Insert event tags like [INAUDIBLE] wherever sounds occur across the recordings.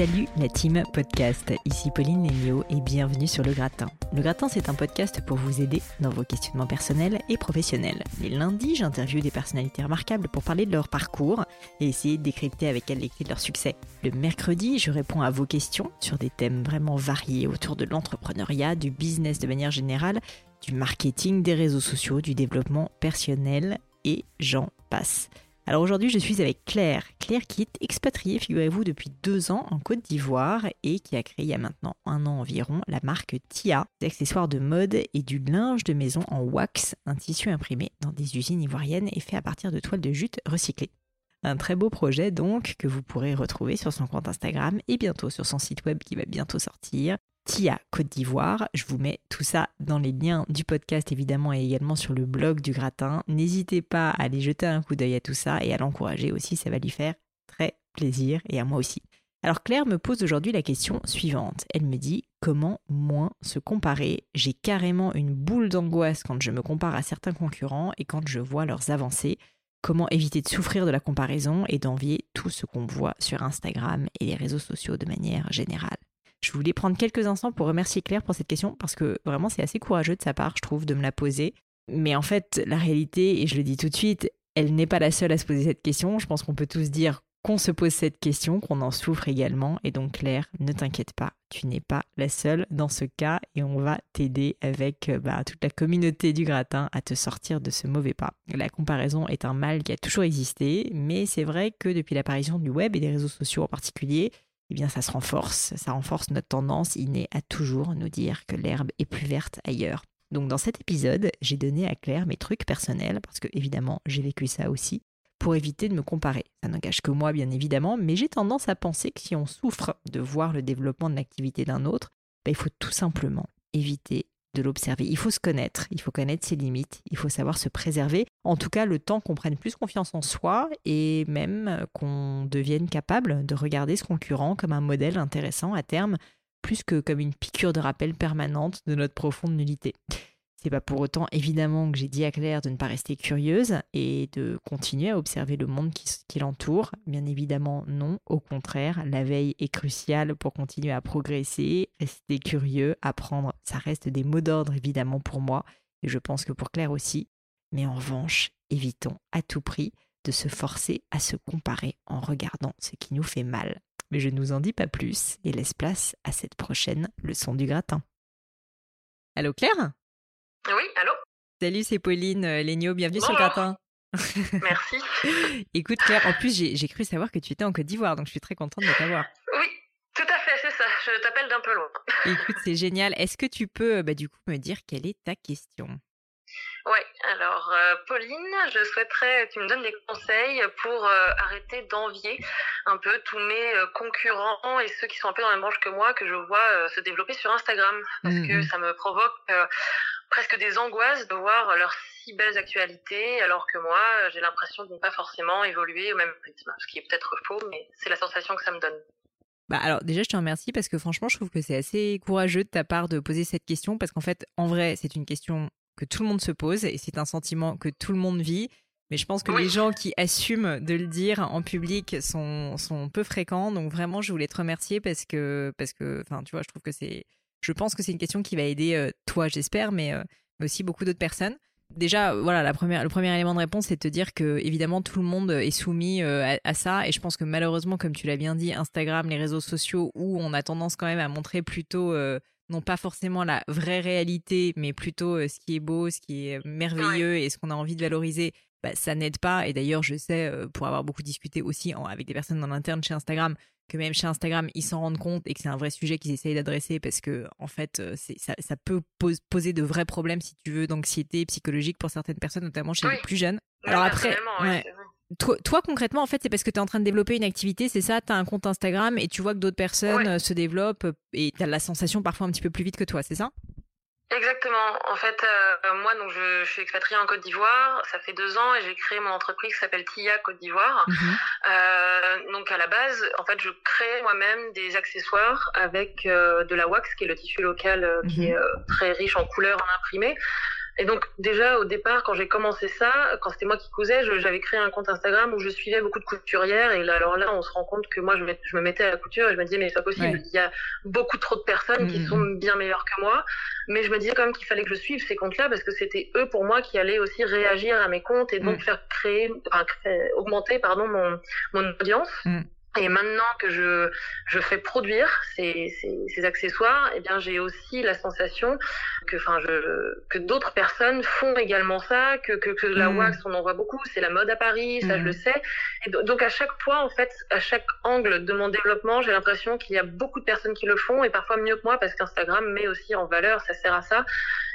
Salut la team podcast, ici Pauline Lénio et bienvenue sur Le Gratin. Le Gratin c'est un podcast pour vous aider dans vos questionnements personnels et professionnels. Les lundis j'interviewe des personnalités remarquables pour parler de leur parcours et essayer de décrypter avec elles les clés de leur succès. Le mercredi je réponds à vos questions sur des thèmes vraiment variés autour de l'entrepreneuriat, du business de manière générale, du marketing, des réseaux sociaux, du développement personnel et j'en passe. Alors aujourd'hui, je suis avec Claire. Claire qui est expatriée, figurez-vous, depuis deux ans en Côte d'Ivoire et qui a créé il y a maintenant un an environ la marque Tia, des accessoires de mode et du linge de maison en wax, un tissu imprimé dans des usines ivoiriennes et fait à partir de toiles de jute recyclées. Un très beau projet donc que vous pourrez retrouver sur son compte Instagram et bientôt sur son site web qui va bientôt sortir. Tia Côte d'Ivoire. Je vous mets tout ça dans les liens du podcast évidemment et également sur le blog du gratin. N'hésitez pas à aller jeter un coup d'œil à tout ça et à l'encourager aussi, ça va lui faire très plaisir et à moi aussi. Alors Claire me pose aujourd'hui la question suivante. Elle me dit comment moins se comparer? J'ai carrément une boule d'angoisse quand je me compare à certains concurrents et quand je vois leurs avancées. Comment éviter de souffrir de la comparaison et d'envier tout ce qu'on voit sur Instagram et les réseaux sociaux de manière générale? Je voulais prendre quelques instants pour remercier Claire pour cette question parce que vraiment c'est assez courageux de sa part, je trouve, de me la poser. Mais en fait, la réalité, et je le dis tout de suite, elle n'est pas la seule à se poser cette question. Je pense qu'on peut tous dire qu'on se pose cette question, qu'on en souffre également. Et donc Claire, ne t'inquiète pas, tu n'es pas la seule dans ce cas et on va t'aider avec euh, bah, toute la communauté du gratin à te sortir de ce mauvais pas. La comparaison est un mal qui a toujours existé, mais c'est vrai que depuis l'apparition du web et des réseaux sociaux en particulier, eh bien ça se renforce, ça renforce notre tendance innée à toujours nous dire que l'herbe est plus verte ailleurs. Donc dans cet épisode, j'ai donné à Claire mes trucs personnels, parce que évidemment j'ai vécu ça aussi, pour éviter de me comparer. Ça n'engage que moi bien évidemment, mais j'ai tendance à penser que si on souffre de voir le développement de l'activité d'un autre, ben, il faut tout simplement éviter de l'observer. Il faut se connaître, il faut connaître ses limites, il faut savoir se préserver. En tout cas, le temps qu'on prenne plus confiance en soi et même qu'on devienne capable de regarder ce concurrent comme un modèle intéressant à terme, plus que comme une piqûre de rappel permanente de notre profonde nullité. C'est pas pour autant évidemment que j'ai dit à Claire de ne pas rester curieuse et de continuer à observer le monde qui, l'entoure. Bien évidemment, non. Au contraire, la veille est cruciale pour continuer à progresser, rester curieux, apprendre. Ça reste des mots d'ordre évidemment pour moi et je pense que pour Claire aussi. Mais en revanche, évitons à tout prix de se forcer à se comparer en regardant ce qui nous fait mal. Mais je ne vous en dis pas plus et laisse place à cette prochaine leçon du gratin. Allô Claire? Oui, allô? Salut, c'est Pauline euh, Lénio, bienvenue sur gratin. [LAUGHS] Merci. [LAUGHS] Écoute Claire, en plus j'ai cru savoir que tu étais en Côte d'Ivoire, donc je suis très contente de t'avoir. Oui, tout à fait, c'est ça. Je t'appelle d'un peu loin. [LAUGHS] Écoute, c'est génial. Est-ce que tu peux euh, bah, du coup me dire quelle est ta question? Oui, alors euh, Pauline, je souhaiterais que tu me donnes des conseils pour arrêter d'envier un peu tous mes concurrents et ceux qui sont un peu dans la même branche que moi que je vois se développer sur Instagram parce que mmh ça me provoque presque des angoisses de voir leurs si belles actualités, alors que moi, j'ai l'impression de ne pas forcément évoluer au même rythme. Ce qui est peut-être faux, mais c'est la sensation que ça me donne. Bah alors déjà je te remercie parce que franchement je trouve que c'est assez courageux de ta part de poser cette question parce qu'en fait en vrai c'est une question que tout le monde se pose et c'est un sentiment que tout le monde vit mais je pense que les gens qui assument de le dire en public sont, sont peu fréquents donc vraiment je voulais te remercier parce que parce que enfin tu vois je trouve que c'est je pense que c'est une question qui va aider euh, toi, j'espère, mais, euh, mais, aussi beaucoup d'autres personnes. déjà, voilà, la première, le premier élément de réponse, c'est de te dire que évidemment tout le monde est soumis euh, à, ça, et je pense que malheureusement, comme tu l'as bien dit, Instagram, les réseaux sociaux, où on a tendance quand même à montrer plutôt euh, non pas forcément la vraie réalité, mais plutôt euh, ce qui est beau, ce qui est merveilleux et ce qu'on a envie de valoriser. Bah, ça n'aide pas. Et d'ailleurs, je sais, pour avoir beaucoup discuté aussi avec des personnes en interne chez Instagram, que même chez Instagram, ils s'en rendent compte et que c'est un vrai sujet qu'ils essayent d'adresser parce que, en fait, euh, ça, ça, peut poser de vrais problèmes, si tu veux, d'anxiété psychologique pour certaines personnes, notamment chez les plus jeunes. Alors après, toi, concrètement, en fait, c'est parce que tu es en train de développer une activité, c'est ça, tu as un compte Instagram et tu vois que d'autres personnes euh, se développent et tu as la sensation parfois un petit peu plus vite que toi, c'est ça? Exactement. En fait, euh, moi, donc, je, je, suis expatriée en Côte d'Ivoire. Ça fait deux ans et j'ai créé mon entreprise qui s'appelle TIA Côte d'Ivoire. Mhm. Euh, donc, à la base, en fait, je crée moi-même des accessoires avec euh, de la wax, qui est le tissu local euh, qui mhm. est très riche en couleurs, en imprimé. Et donc déjà au départ, quand j'ai commencé ça, quand c'était moi qui cousais, j'avais créé un compte Instagram où je suivais beaucoup de couturières. Et là, alors là, on se rend compte que moi, je me, je me mettais à la couture et je me disais mais c'est pas possible. Il y a beaucoup trop de personnes qui mmh, sont mmh. bien meilleures que moi. Mais je me disais quand même qu'il fallait que je suive ces comptes-là parce que c'était eux pour moi qui allaient aussi réagir à mes comptes et donc mmh. faire créer, enfin, augmenter pardon mon mon audience. Et maintenant que je, je fais produire ces, ces, ces accessoires, eh bien, j'ai aussi la sensation que, enfin, je, que d'autres personnes font également ça, que, que, que la mmh. wax, on en voit beaucoup, c'est la mode à Paris, ça je le mmh. sais. Et donc, à chaque fois, en fait, à chaque angle de mon développement, j'ai l'impression qu'il y a beaucoup de personnes qui le font et parfois mieux que moi parce qu'Instagram met aussi en valeur, ça sert à ça.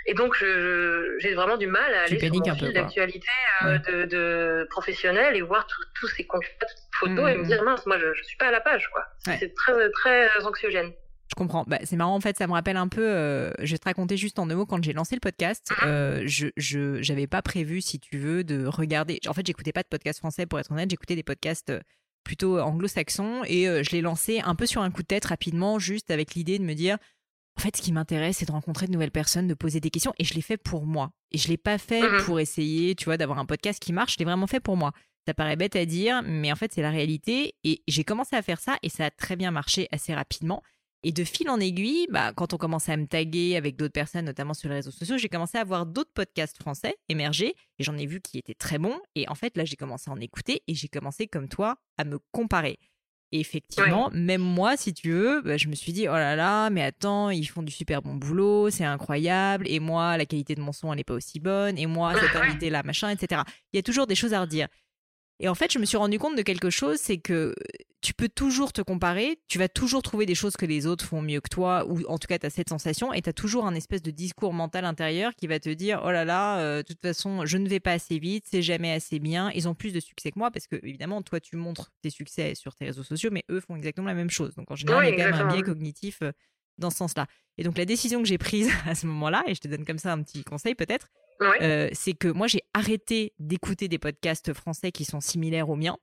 Et donc, j'ai vraiment du mal à aller sur mon fil d'actualité euh, de, de professionnel et voir tous ces comptes, toutes ces photos et me dire mince, moi, je, je suis pas à la page, quoi. C'est très, très anxiogène. Je comprends. Bah, c'est marrant, en fait, ça me rappelle un peu. Euh, je vais te raconter juste en deux mots. Quand j'ai lancé le podcast, ah. euh, je je pas prévu, si tu veux, de regarder. En fait, j'écoutais pas de podcast français pour être honnête. J'écoutais des podcasts euh, plutôt anglo-saxons et je l'ai lancé un peu sur un coup de tête rapidement, juste avec l'idée de me dire en fait, ce qui m'intéresse, c'est de rencontrer de nouvelles personnes, de poser des questions. Et je l'ai fait pour moi. Et je l'ai pas fait mmh pour essayer, tu vois, d'avoir un podcast qui marche. Je l'ai vraiment fait pour moi. Ça paraît bête à dire, mais en fait, c'est la réalité. Et j'ai commencé à faire ça et ça a très bien marché assez rapidement. Et de fil en aiguille, bah, quand on commençait à me taguer avec d'autres personnes, notamment sur les réseaux sociaux, j'ai commencé à voir d'autres podcasts français émerger et j'en ai vu qui étaient très bons. Et en fait, là, j'ai commencé à en écouter et j'ai commencé, comme toi, à me comparer. Et effectivement, même moi, si tu veux, bah, je me suis dit, oh là là, mais attends, ils font du super bon boulot, c'est incroyable. Et moi, la qualité de mon son, elle n'est pas aussi bonne. Et moi, cette invité-là, machin, etc. Il y a toujours des choses à redire. Et en fait, je me suis rendu compte de quelque chose, c'est que tu peux toujours te comparer, tu vas toujours trouver des choses que les autres font mieux que toi, ou en tout cas, tu as cette sensation, et tu as toujours un espèce de discours mental intérieur qui va te dire, oh là là, euh, de toute façon, je ne vais pas assez vite, c'est jamais assez bien, ils ont plus de succès que moi, parce que évidemment, toi, tu montres tes succès sur tes réseaux sociaux, mais eux font exactement la même chose. Donc en général, il y a quand même un biais cognitif euh, dans ce sens-là. Et donc la décision que j'ai prise [LAUGHS] à ce moment-là, et je te donne comme ça un petit conseil peut-être, euh, c'est que moi j'ai arrêté d'écouter des podcasts français qui sont similaires aux miens.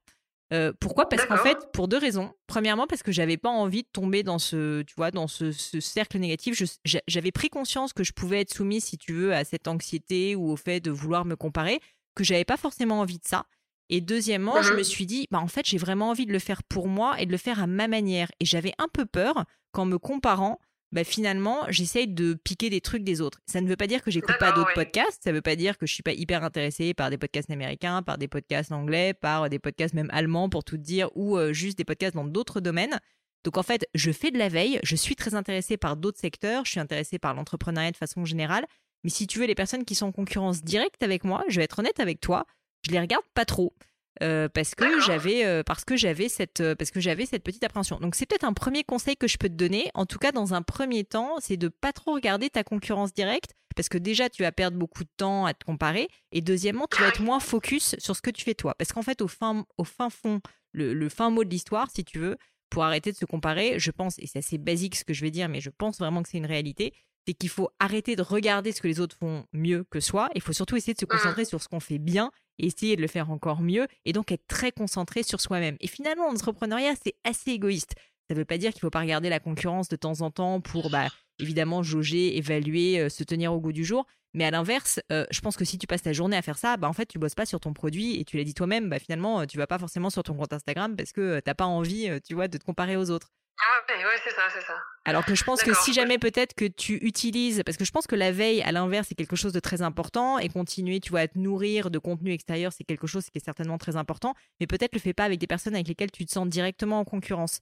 Euh, pourquoi? Parce qu'en fait, pour deux raisons. Premièrement, parce que j'avais pas envie de tomber dans ce, tu vois, dans ce, cercle négatif. J'avais pris conscience que je pouvais être soumise, si tu veux, à cette anxiété ou au fait de vouloir me comparer, que j'avais pas forcément envie de ça. Et deuxièmement, je me suis dit, bah en fait, j'ai vraiment envie de le faire pour moi et de le faire à ma manière. Et j'avais un peu peur qu'en me comparant, bah finalement, j'essaye de piquer des trucs des autres. Ça ne veut pas dire que j'écoute pas d'autres podcasts, ça ne veut pas dire que je suis pas hyper intéressée par des podcasts américains, par des podcasts anglais, par des podcasts même allemands pour tout dire, ou euh, juste des podcasts dans d'autres domaines. Donc en fait, je fais de la veille, je suis très intéressée par d'autres secteurs, je suis intéressée par l'entrepreneuriat de façon générale, mais si tu veux les personnes qui sont en concurrence directe avec moi, je vais être honnête avec toi, je les regarde pas trop. Euh, parce que j'avais euh, parce que j'avais cette euh, parce que j'avais cette petite appréhension. Donc c'est peut-être un premier conseil que je peux te donner. En tout cas, dans un premier temps, c'est de pas trop regarder ta concurrence directe parce que déjà tu vas perdre beaucoup de temps à te comparer et deuxièmement tu vas être moins focus sur ce que tu fais toi. Parce qu'en fait au fin au fin fond le, le fin mot de l'histoire, si tu veux, pour arrêter de se comparer, je pense et c'est assez basique ce que je vais dire, mais je pense vraiment que c'est une réalité c'est qu'il faut arrêter de regarder ce que les autres font mieux que soi. Il faut surtout essayer de se mmh. concentrer sur ce qu'on fait bien essayer de le faire encore mieux et donc être très concentré sur soi-même. Et finalement, l'entrepreneuriat, c'est assez égoïste. Ça ne veut pas dire qu'il ne faut pas regarder la concurrence de temps en temps pour bah, évidemment jauger, évaluer, euh, se tenir au goût du jour. Mais à l'inverse, euh, je pense que si tu passes ta journée à faire ça, bah, en fait, tu bosses pas sur ton produit et tu l'as dit toi-même, bah, finalement, tu vas pas forcément sur ton compte Instagram parce que tu n'as pas envie, tu vois, de te comparer aux autres. Ah ouais, ouais c'est ça, c'est ça. Alors que je pense que si jamais peut-être que tu utilises, parce que je pense que la veille, à l'inverse, c'est quelque chose de très important, et continuer, tu vois, à te nourrir de contenu extérieur, c'est quelque chose qui est certainement très important, mais peut-être le fais pas avec des personnes avec lesquelles tu te sens directement en concurrence.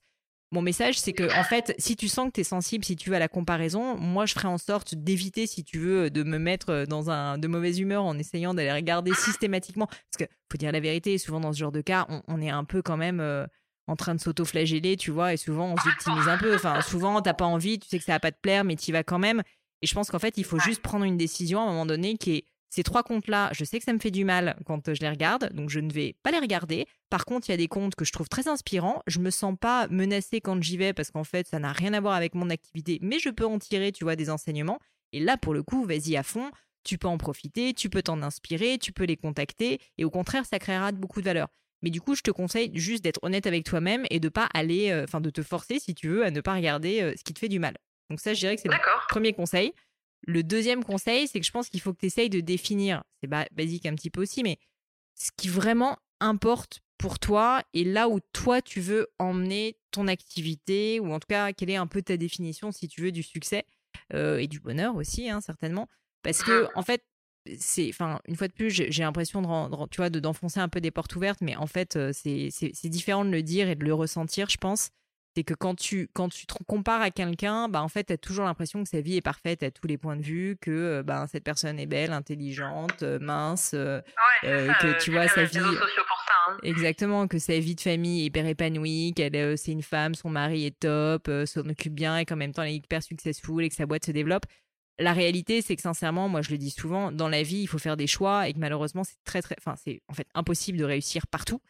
Mon message, c'est que, en fait, si tu sens que tu es sensible, si tu veux à la comparaison, moi, je ferai en sorte d'éviter, si tu veux, de me mettre dans un de mauvaise humeur en essayant d'aller regarder systématiquement. Parce que, faut dire la vérité, souvent dans ce genre de cas, on, est un peu quand même euh, en train de s'auto-flageller, tu vois, et souvent on s'optimise un peu. Enfin, souvent, t'as pas envie, tu sais que ça va pas te plaire, mais tu vas quand même. Et je pense qu'en fait, il faut juste prendre une décision à un moment donné qui est ces trois comptes-là, je sais que ça me fait du mal quand je les regarde, donc je ne vais pas les regarder. Par contre, il y a des comptes que je trouve très inspirants. Je me sens pas menacée quand j'y vais parce qu'en fait, ça n'a rien à voir avec mon activité, mais je peux en tirer, tu vois, des enseignements. Et là, pour le coup, vas-y à fond. Tu peux en profiter, tu peux t'en inspirer, tu peux les contacter, et au contraire, ça créera beaucoup de valeur. Mais du coup, je te conseille juste d'être honnête avec toi-même et de pas aller, euh, enfin, de te forcer, si tu veux, à ne pas regarder euh, ce qui te fait du mal. Donc ça, je dirais que c'est le premier conseil. Le deuxième conseil, c'est que je pense qu'il faut que tu essayes de définir, c'est basique un petit peu aussi, mais ce qui vraiment importe pour toi et là où toi tu veux emmener ton activité, ou en tout cas, quelle est un peu ta définition, si tu veux, du succès euh, et du bonheur aussi, hein, certainement. Parce que, en fait, c'est, enfin, une fois de plus, j'ai l'impression de, tu vois, d'enfoncer un peu des portes ouvertes, mais en fait, euh, c'est différent de le dire et de le ressentir, je pense c'est que quand tu, quand tu te compares à quelqu'un, bah en fait, tu as toujours l'impression que sa vie est parfaite à tous les points de vue, que euh, bah, cette personne est belle, intelligente, euh, mince, euh, que tu vois sa vie. Hein. Exactement, que sa vie de famille est hyper épanouie, qu'elle c'est une femme, son mari est top, s'en occupe bien et qu'en même temps elle est hyper successful et que sa boîte se développe. La réalité, c'est que sincèrement, moi je le dis souvent, dans la vie, il faut faire des choix et que malheureusement, c'est très très, enfin c'est en fait impossible de réussir partout.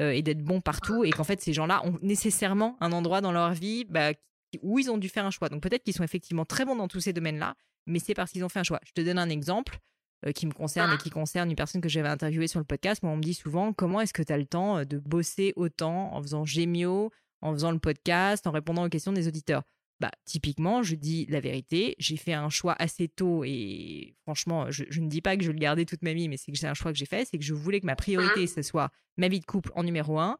Euh, et d'être bon partout et qu'en fait ces gens-là ont nécessairement un endroit dans leur vie bah, où ils ont dû faire un choix. Donc peut-être qu'ils sont effectivement très bons dans tous ces domaines-là, mais c'est parce qu'ils ont fait un choix. Je te donne un exemple euh, qui me concerne et qui concerne une personne que j'avais interviewée sur le podcast. Moi, on me dit souvent comment est-ce que tu as le temps euh, de bosser autant en faisant Gémio, en faisant le podcast, en répondant aux questions des auditeurs? Bah, typiquement, je dis la vérité, j'ai fait un choix assez tôt et franchement, je, ne dis pas que je vais le garder toute ma vie, mais c'est que c'est un choix que j'ai fait, c'est que je voulais que ma priorité, ce soit ma vie de couple en numéro un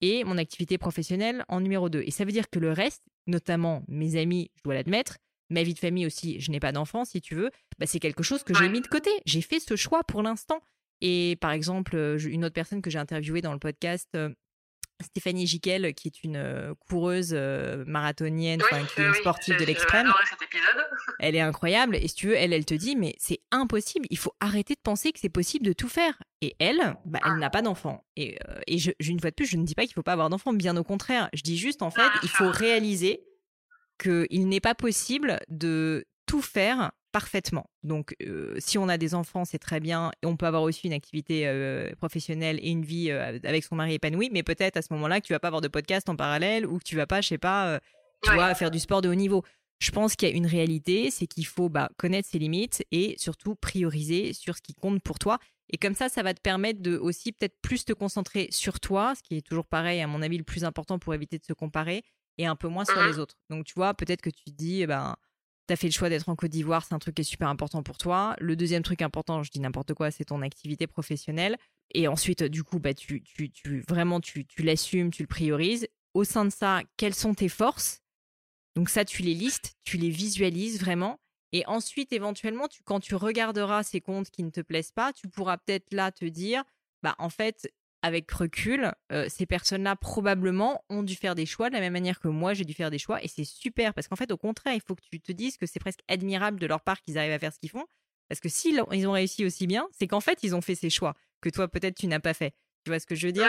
et mon activité professionnelle en numéro deux. Et ça veut dire que le reste, notamment mes amis, je dois l'admettre, ma vie de famille aussi, je n'ai pas d'enfant si tu veux, bah, c'est quelque chose que j'ai mis de côté. J'ai fait ce choix pour l'instant. Et par exemple, une autre personne que j'ai interviewée dans le podcast, euh, Stéphanie Jiquel, qui est une euh, coureuse euh, marathonienne, qui est une sportive de l'extrême. [LAUGHS] Elle est incroyable. Et si tu veux, elle, elle te dit, mais c'est impossible. Il faut arrêter de penser que c'est possible de tout faire. Et elle, bah, elle n'a pas d'enfant. Et, euh, et je, une fois de plus, je ne dis pas qu'il faut pas avoir d'enfant. Bien au contraire. Je dis juste, en fait, il faut réaliser qu'il n'est pas possible de tout faire parfaitement. Donc, euh, si on a des enfants, c'est très bien. On peut avoir aussi une activité euh, professionnelle et une vie euh, avec son mari épanoui. Mais peut-être à ce moment-là que tu vas pas avoir de podcast en parallèle ou que tu vas pas, je sais pas, tu vois, faire du sport de haut niveau. Je pense qu'il y a une réalité, c'est qu'il faut bah, connaître ses limites et surtout prioriser sur ce qui compte pour toi. Et comme ça, ça va te permettre de aussi peut-être plus te concentrer sur toi, ce qui est toujours pareil, à mon avis, le plus important pour éviter de se comparer, et un peu moins sur mmh les autres. Donc, tu vois, peut-être que tu te dis, eh ben, fait le choix d'être en Côte d'Ivoire, c'est un truc qui est super important pour toi. Le deuxième truc important, je dis n'importe quoi, c'est ton activité professionnelle. Et ensuite, du coup, bah, tu, tu, tu vraiment, tu, tu l'assumes, tu le priorises. Au sein de ça, quelles sont tes forces? Donc ça, tu les listes, tu les visualises vraiment. Et ensuite, éventuellement, tu, quand tu regarderas ces comptes qui ne te plaisent pas, tu pourras peut-être là te dire, bah en fait, avec recul, euh, ces personnes-là probablement ont dû faire des choix de la même manière que moi j'ai dû faire des choix et c'est super parce qu'en fait au contraire il faut que tu te dises que c'est presque admirable de leur part qu'ils arrivent à faire ce qu'ils font parce que s'ils ils ont réussi aussi bien c'est qu'en fait ils ont fait ces choix que toi peut-être tu n'as pas fait. Tu vois ce que je veux dire?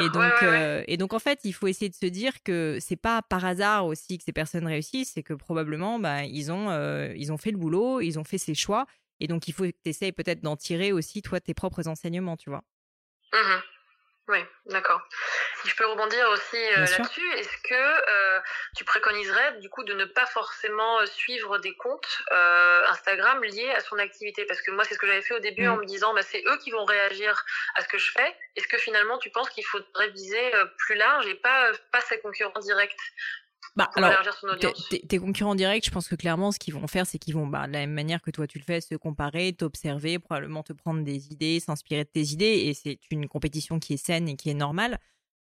Et donc euh, et donc en fait il faut essayer de se dire que c'est pas par hasard aussi que ces personnes réussissent c'est que probablement bah, ils ont euh, ils ont fait le boulot ils ont fait ces choix et donc il faut que tu essayes peut-être d'en tirer aussi toi tes propres enseignements tu vois? Mmh oui, d'accord. Si je peux rebondir aussi euh, là-dessus, est-ce que euh, tu préconiserais du coup de ne pas forcément euh, suivre des comptes Instagram liés à son activité? Parce que moi, c'est ce que j'avais fait au début en mmh. me disant, bah, c'est eux qui vont réagir à ce que je fais. Est-ce que finalement, tu penses qu'il faudrait viser plus large et pas, pas ses concurrents directs bah, alors, tes concurrents directs, je pense que clairement, ce qu'ils vont faire, c'est qu'ils vont, bah, de la même manière que toi tu le fais, se comparer, t'observer, probablement te prendre des idées, s'inspirer de tes idées, et c'est une compétition qui est saine et qui est normale.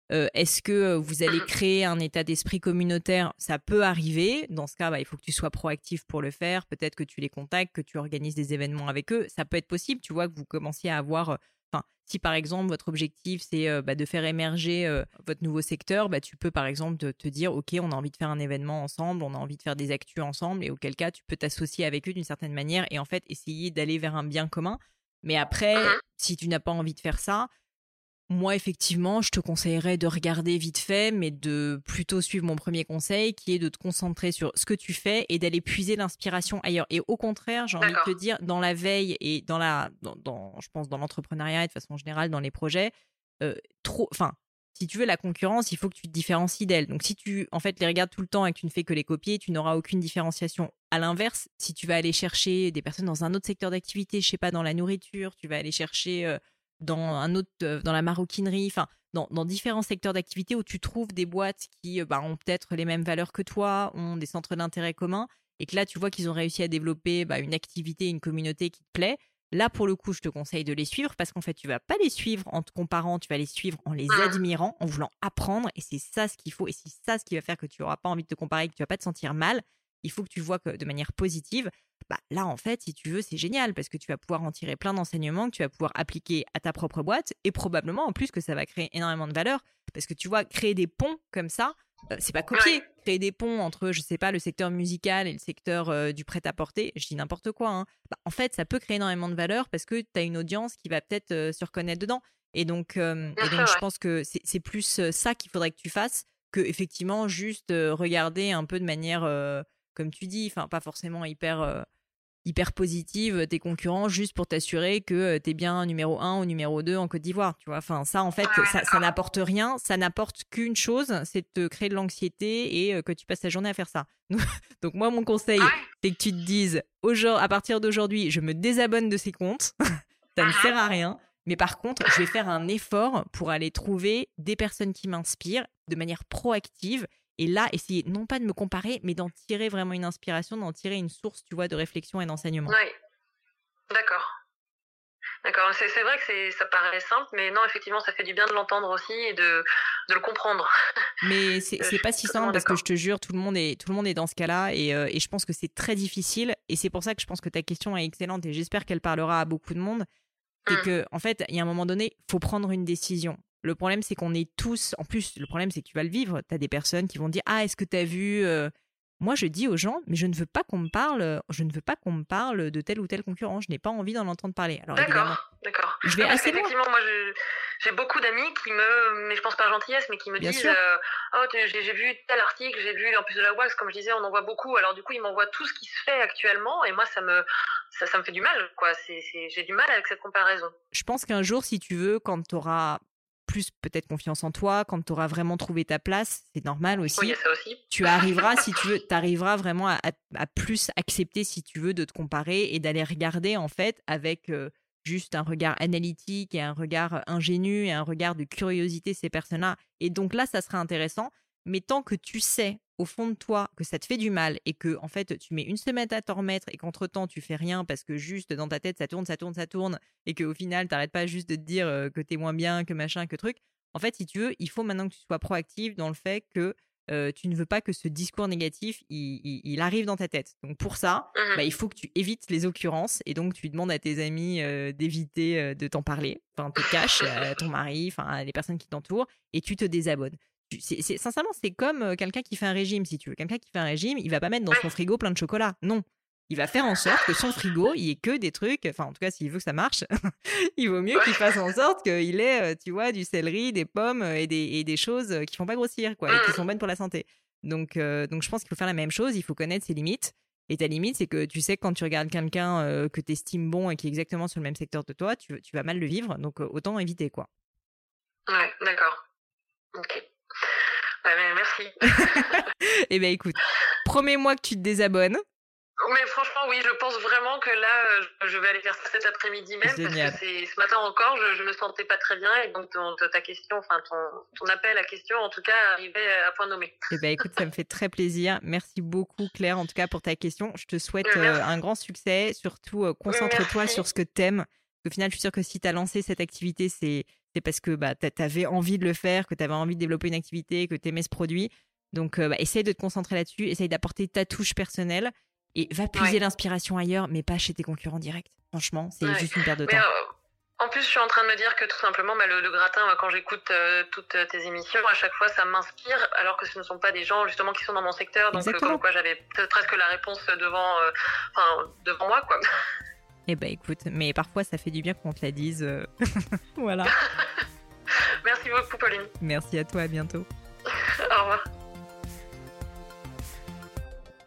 Est-ce que vous allez créer un état d'esprit communautaire? Ça peut arriver. Dans ce cas, bah, il faut que tu sois proactif pour le faire. Peut-être que tu les contactes, que tu organises des événements avec eux. Ça peut être possible, tu vois, que vous commenciez à avoir Enfin, si par exemple votre objectif c'est bah, de faire émerger votre nouveau secteur, bah, tu peux par exemple te, dire ok on a envie de faire un événement ensemble, on a envie de faire des actus ensemble et auquel cas tu peux t'associer avec eux d'une certaine manière et en fait essayer d'aller vers un bien commun. Mais après, mmh si tu n'as pas envie de faire ça, moi, effectivement, je te conseillerais de regarder vite fait, mais de plutôt suivre mon premier conseil, qui est de te concentrer sur ce que tu fais et d'aller puiser l'inspiration ailleurs. Et au contraire, j'ai envie de te dire, dans la veille et dans la, dans, je pense, dans l'entrepreneuriat et de façon générale, dans les projets, euh, trop, enfin, si tu veux la concurrence, il faut que tu te différencies d'elle. Donc, si tu, en fait, les regardes tout le temps et que tu ne fais que les copier, tu n'auras aucune différenciation. À l'inverse, si tu vas aller chercher des personnes dans un autre secteur d'activité, je sais pas, dans la nourriture, tu vas aller chercher euh, dans un autre, euh, dans la maroquinerie, enfin, dans, dans, différents secteurs d'activité où tu trouves des boîtes qui euh, bah, ont peut-être les mêmes valeurs que toi, ont des centres d'intérêt communs, et que là, tu vois qu'ils ont réussi à développer bah, une activité, une communauté qui te plaît. Là, pour le coup, je te conseille de les suivre parce qu'en fait, tu vas pas les suivre en te comparant, tu vas les suivre en les admirant, en voulant apprendre. Et c'est ça ce qu'il faut. Et c'est ça ce qui va faire que tu n'auras pas envie de te comparer, que tu vas pas te sentir mal il faut que tu vois que de manière positive, bah, là, en fait, si tu veux, c'est génial parce que tu vas pouvoir en tirer plein d'enseignements que tu vas pouvoir appliquer à ta propre boîte et probablement en plus que ça va créer énormément de valeur parce que tu vois, créer des ponts comme ça, euh, c'est pas copier. Créer des ponts entre, je sais pas, le secteur musical et le secteur euh, du prêt-à-porter, je dis n'importe quoi. Hein. Bah, en fait, ça peut créer énormément de valeur parce que tu as une audience qui va peut-être euh, se reconnaître dedans. Et donc, et donc je pense que c'est plus ça qu'il faudrait que tu fasses que effectivement juste regarder un peu de manière comme tu dis, enfin pas forcément hyper hyper positive tes concurrents juste pour t'assurer que euh, tu es bien numéro 1 ou numéro 2 en Côte d'Ivoire, tu vois. Enfin ça en fait ça, n'apporte rien, ça n'apporte qu'une chose, c'est de te créer de l'anxiété et euh, que tu passes ta journée à faire ça. [LAUGHS] Donc moi mon conseil c'est que tu te dises à partir d'aujourd'hui, je me désabonne de ces comptes. [LAUGHS] ça ne sert à rien. Mais par contre, je vais faire un effort pour aller trouver des personnes qui m'inspirent de manière proactive et là, essayer non pas de me comparer, mais d'en tirer vraiment une inspiration, d'en tirer une source, tu vois, de réflexion et d'enseignement. Oui, d'accord. D'accord, c'est vrai que ça paraît simple, mais non, effectivement, ça fait du bien de l'entendre aussi et de, de, le comprendre. Mais c'est pas si simple parce que je te jure, tout le monde est, tout le monde est dans ce cas-là et, euh, et, je pense que c'est très difficile. Et c'est pour ça que je pense que ta question est excellente et j'espère qu'elle parlera à beaucoup de monde. C'est mmh. que, en fait, il y a un moment donné, il faut prendre une décision. Le problème, c'est qu'on est tous. En plus, le problème, c'est que tu vas le vivre. Tu as des personnes qui vont dire Ah, est-ce que tu as vu. Euh, moi, je dis aux gens, mais je ne veux pas qu'on me parle, je ne veux pas qu'on me parle de tel ou tel concurrent. Je n'ai pas envie d'en entendre parler. d'accord, d'accord. Je vais assez Effectivement, moi, j'ai beaucoup d'amis qui me, mais je pense pas gentillesse, mais qui me disent, euh, oh, j'ai vu tel article, j'ai vu en plus de la wax, comme je disais, on en voit beaucoup. Alors du coup, ils m'envoient tout ce qui se fait actuellement, et moi, ça me, ça, ça me fait du mal, quoi. j'ai du mal avec cette comparaison. Je pense qu'un jour, si tu veux, quand tu auras plus peut-être confiance en toi, quand tu auras vraiment trouvé ta place, c'est normal aussi. Oui, ça aussi. Tu arriveras, si tu veux, tu arriveras vraiment à, plus accepter, si tu veux, de te comparer et d'aller regarder, en fait, avec euh, juste un regard analytique et un regard ingénu et un regard de curiosité ces personnes-là. Et donc là, ça sera intéressant. Mais tant que tu sais au fond de toi que ça te fait du mal et que en fait tu mets une semaine à t'en remettre et qu'entre temps tu fais rien parce que juste dans ta tête ça tourne, ça tourne, ça tourne et qu'au final t'arrêtes pas juste de te dire euh, que t'es moins bien, que machin, que truc. En fait, si tu veux, il faut maintenant que tu sois proactif dans le fait que euh, tu ne veux pas que ce discours négatif il, arrive dans ta tête. Donc pour ça, mmh bah, il faut que tu évites les occurrences et donc tu demandes à tes amis euh, d'éviter de t'en parler, enfin te caches à ton mari, enfin à les personnes qui t'entourent et tu te désabonnes c'est, sincèrement, c'est comme euh, quelqu'un qui fait un régime, si tu veux. Quelqu'un qui fait un régime, il va pas mettre dans son frigo plein de chocolat. Non. Il va faire en sorte que son frigo, il ait que des trucs, enfin, en tout cas, s'il veut que ça marche, [LAUGHS] il vaut mieux qu'il fasse en sorte qu'il ait, euh, tu vois, du céleri, des pommes euh, et des, et des choses qui font pas grossir, quoi, et qui sont bonnes pour la santé. Donc, donc je pense qu'il faut faire la même chose, il faut connaître ses limites. Et ta limite, c'est que tu sais que quand tu regardes quelqu'un que tu estimes bon et qui est exactement sur le même secteur que toi, tu, tu vas mal le vivre. Donc, autant éviter, quoi. Ouais, d'accord. Ok merci. [LAUGHS] eh bien, écoute, promets-moi que tu te désabonnes. Mais franchement, oui, je pense vraiment que là, euh, je vais aller faire ça cet après-midi même. Génial. Parce que ce matin encore, je, ne me sentais pas très bien. Et donc, ta question, enfin, ton, appel à question, en tout cas, arrivait à point nommé. Eh bien, écoute, ça me fait très plaisir. Merci beaucoup, Claire, en tout cas, pour ta question. Je te souhaite euh, un grand succès. Surtout, euh, concentre-toi sur ce que tu aimes. Au final, je suis sûre que si tu as lancé cette activité, c'est c'est parce que bah, tu avais envie de le faire, que tu avais envie de développer une activité, que tu aimais ce produit. Donc, bah, essaye de te concentrer là-dessus, essaye d'apporter ta touche personnelle et va puiser l'inspiration ailleurs, mais pas chez tes concurrents directs. Franchement, c'est juste une perte de temps. En plus, je suis en train de me dire que tout simplement, bah, le, gratin, quand j'écoute euh, toutes tes émissions, à chaque fois, ça m'inspire, alors que ce ne sont pas des gens justement qui sont dans mon secteur. Donc, euh, comme quoi, j'avais presque la réponse devant, euh, devant moi, quoi. [LAUGHS] Eh ben, écoute, mais parfois, ça fait du bien qu'on te la dise. [LAUGHS] voilà. [LAUGHS] Merci beaucoup, Pauline. Merci à toi. À bientôt. [LAUGHS] Au revoir.